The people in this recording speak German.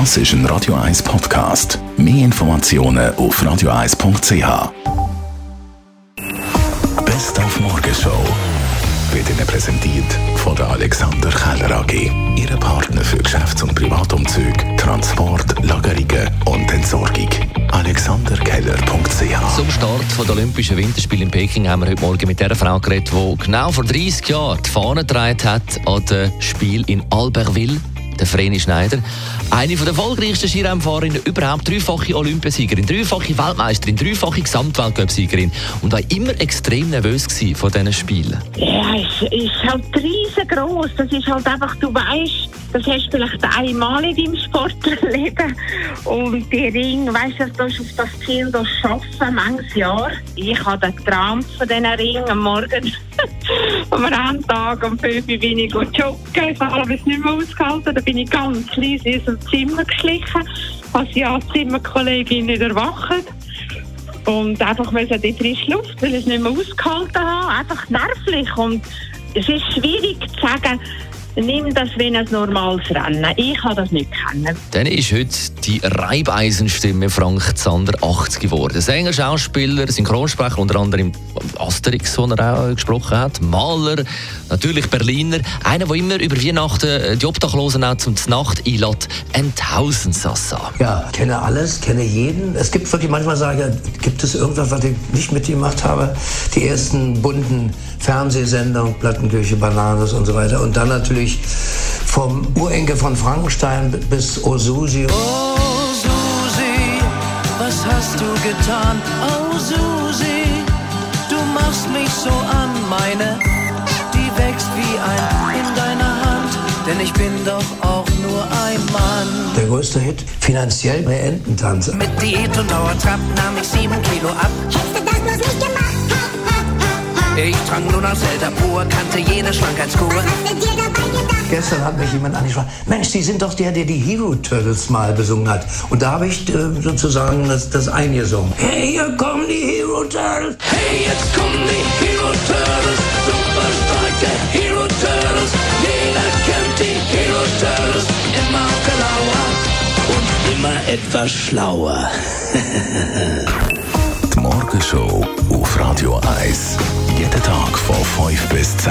Das ist ein Radio 1 Podcast. Mehr Informationen auf radio1.ch. Best auf Morgenshow wird Ihnen präsentiert von der Alexander Keller AG. Ihre Partner für Geschäfts- und Privatumzüge, Transport, Lagerungen und Entsorgung. AlexanderKeller.ch Zum Start der Olympischen Winterspiele in Peking haben wir heute Morgen mit der Frau geredet, die genau vor 30 Jahren die Fahne hat an dem Spiel in Albertville der Vreni Schneider. Eine der erfolgreichsten Skirennfahrerinnen überhaupt, dreifache Olympiasiegerin, dreifache Weltmeisterin, dreifache Gesamtweltcup-Siegerin und war immer extrem nervös von diesen Spielen. Ja, es ist halt riesengroß. Das ist halt einfach, du weißt, das hast du vielleicht einmal in deinem Sportleben. Und die Ring, weißt du, du auf das Ziel das schaffen, manches Jahr. Ich habe geträumt von diesen Ringen am Morgen. Am Renntag um 5 Uhr bin ich joggen. Ich habe es nicht mehr ausgehalten. Da bin ich ganz leise in so Zimmer geschlichen. Als ja Zimmerkollegin nicht erwacht. Und einfach müssen die frische Luft, weil ich es nicht mehr ausgehalten habe. Einfach nervlich. Und es ist schwierig zu sagen, nimm das wie ein normales Rennen. Ich kann das nicht kennen. Dann ist heute die Reibeisenstimme Frank Zander 80 geworden. Sänger, Schauspieler, Synchronsprecher, unter anderem Asterix, den er auch gesprochen hat, Maler, natürlich Berliner. Einer, der immer über Weihnachten die Obdachlosen auch zum Nacht einlädt, Enthausen Sassa. Ja, kenne alles, kenne jeden. Es gibt wirklich manchmal sage ich, gibt es irgendwas, was ich nicht mitgemacht habe? Die ersten bunten Fernsehsendungen, Plattenkirche, Bananas und so weiter. Und dann natürlich vom Urenkel von Frankenstein bis O Susi. Oh Susi, was hast du getan? Oh Susi, du machst mich so an, meine, die wächst wie ein in deiner Hand, denn ich bin doch auch nur ein Mann. Der größte Hit, finanziell bei Ententanze. Mit Diät und Dauertrab nahm ich sieben Kilo ab. Hättest du das bloß nicht gemacht? Ich trank nur noch Zelda pur, kannte jede Schwankheitskur. Was hast du dir? Gestern hat mich jemand angesprochen, Mensch, Sie sind doch der, der die Hero Turtles mal besungen hat. Und da habe ich äh, sozusagen das, das eingesungen. Hey, hier kommen die Hero Turtles. Hey, jetzt kommen die Hero Turtles, super starke Hero Turtles. Jeder kennt die Hero Turtles, immer genauer und immer etwas schlauer. Die Morgenshow auf Radio 1. Jeden Tag von 5 bis 10.